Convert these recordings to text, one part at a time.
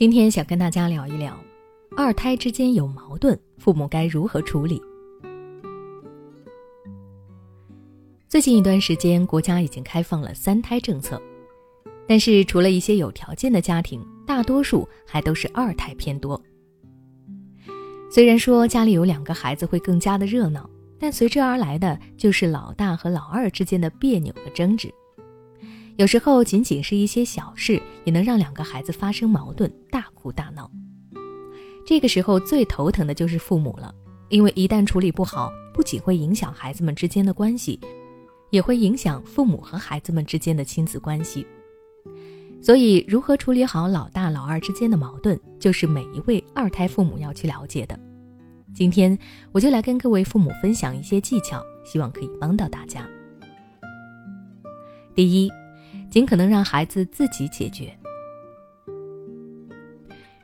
今天想跟大家聊一聊，二胎之间有矛盾，父母该如何处理？最近一段时间，国家已经开放了三胎政策，但是除了一些有条件的家庭，大多数还都是二胎偏多。虽然说家里有两个孩子会更加的热闹，但随之而来的就是老大和老二之间的别扭和争执。有时候仅仅是一些小事，也能让两个孩子发生矛盾，大哭大闹。这个时候最头疼的就是父母了，因为一旦处理不好，不仅会影响孩子们之间的关系，也会影响父母和孩子们之间的亲子关系。所以，如何处理好老大老二之间的矛盾，就是每一位二胎父母要去了解的。今天我就来跟各位父母分享一些技巧，希望可以帮到大家。第一。尽可能让孩子自己解决。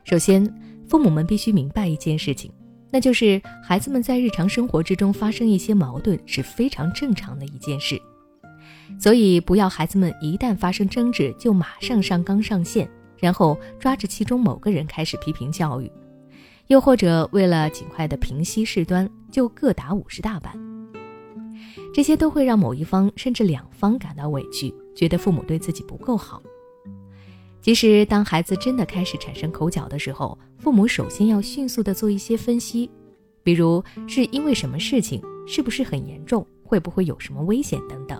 首先，父母们必须明白一件事情，那就是孩子们在日常生活之中发生一些矛盾是非常正常的一件事。所以，不要孩子们一旦发生争执就马上上纲上线，然后抓着其中某个人开始批评教育，又或者为了尽快的平息事端就各打五十大板。这些都会让某一方甚至两方感到委屈。觉得父母对自己不够好。其实，当孩子真的开始产生口角的时候，父母首先要迅速的做一些分析，比如是因为什么事情，是不是很严重，会不会有什么危险等等。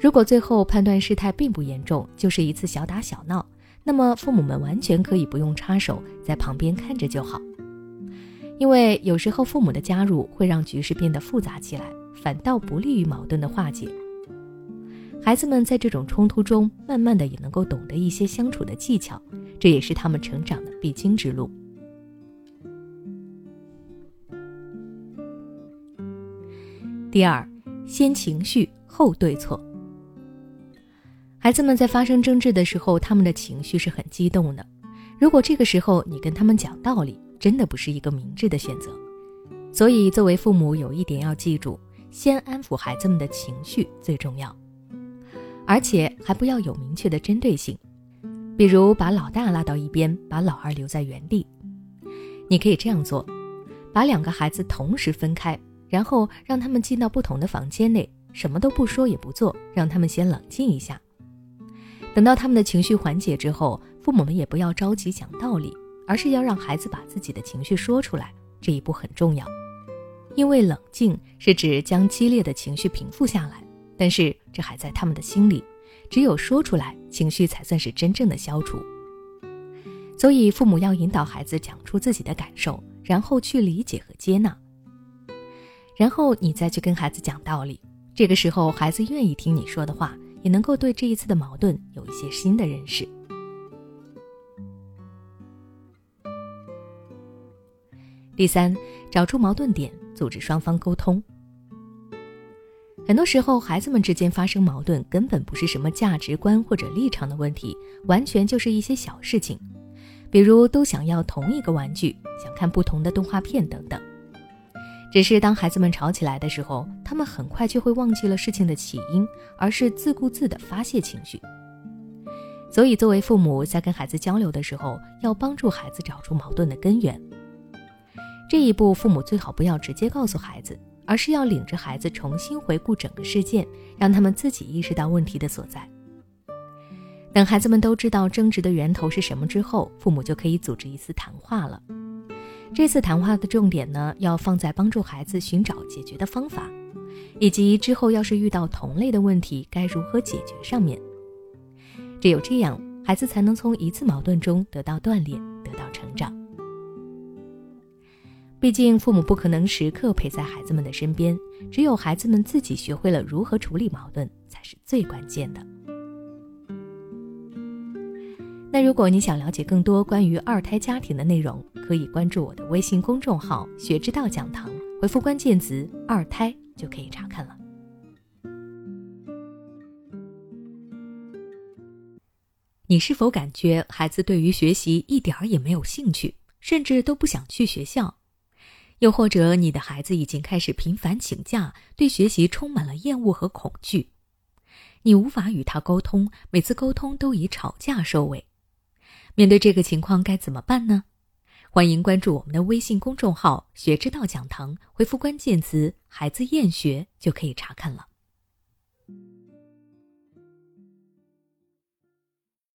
如果最后判断事态并不严重，就是一次小打小闹，那么父母们完全可以不用插手，在旁边看着就好。因为有时候父母的加入会让局势变得复杂起来，反倒不利于矛盾的化解。孩子们在这种冲突中，慢慢的也能够懂得一些相处的技巧，这也是他们成长的必经之路。第二，先情绪后对错。孩子们在发生争执的时候，他们的情绪是很激动的。如果这个时候你跟他们讲道理，真的不是一个明智的选择。所以，作为父母，有一点要记住：先安抚孩子们的情绪最重要。而且还不要有明确的针对性，比如把老大拉到一边，把老二留在原地。你可以这样做：把两个孩子同时分开，然后让他们进到不同的房间内，什么都不说也不做，让他们先冷静一下。等到他们的情绪缓解之后，父母们也不要着急讲道理，而是要让孩子把自己的情绪说出来。这一步很重要，因为冷静是指将激烈的情绪平复下来。但是这还在他们的心里，只有说出来，情绪才算是真正的消除。所以父母要引导孩子讲出自己的感受，然后去理解和接纳，然后你再去跟孩子讲道理。这个时候，孩子愿意听你说的话，也能够对这一次的矛盾有一些新的认识。第三，找出矛盾点，组织双方沟通。很多时候，孩子们之间发生矛盾，根本不是什么价值观或者立场的问题，完全就是一些小事情，比如都想要同一个玩具，想看不同的动画片等等。只是当孩子们吵起来的时候，他们很快就会忘记了事情的起因，而是自顾自地发泄情绪。所以，作为父母在跟孩子交流的时候，要帮助孩子找出矛盾的根源。这一步，父母最好不要直接告诉孩子。而是要领着孩子重新回顾整个事件，让他们自己意识到问题的所在。等孩子们都知道争执的源头是什么之后，父母就可以组织一次谈话了。这次谈话的重点呢，要放在帮助孩子寻找解决的方法，以及之后要是遇到同类的问题该如何解决上面。只有这样，孩子才能从一次矛盾中得到锻炼，得到成长。毕竟，父母不可能时刻陪在孩子们的身边，只有孩子们自己学会了如何处理矛盾，才是最关键的。那如果你想了解更多关于二胎家庭的内容，可以关注我的微信公众号“学之道讲堂”，回复关键词“二胎”就可以查看了。你是否感觉孩子对于学习一点儿也没有兴趣，甚至都不想去学校？又或者，你的孩子已经开始频繁请假，对学习充满了厌恶和恐惧，你无法与他沟通，每次沟通都以吵架收尾。面对这个情况该怎么办呢？欢迎关注我们的微信公众号“学之道讲堂”，回复关键词“孩子厌学”就可以查看了。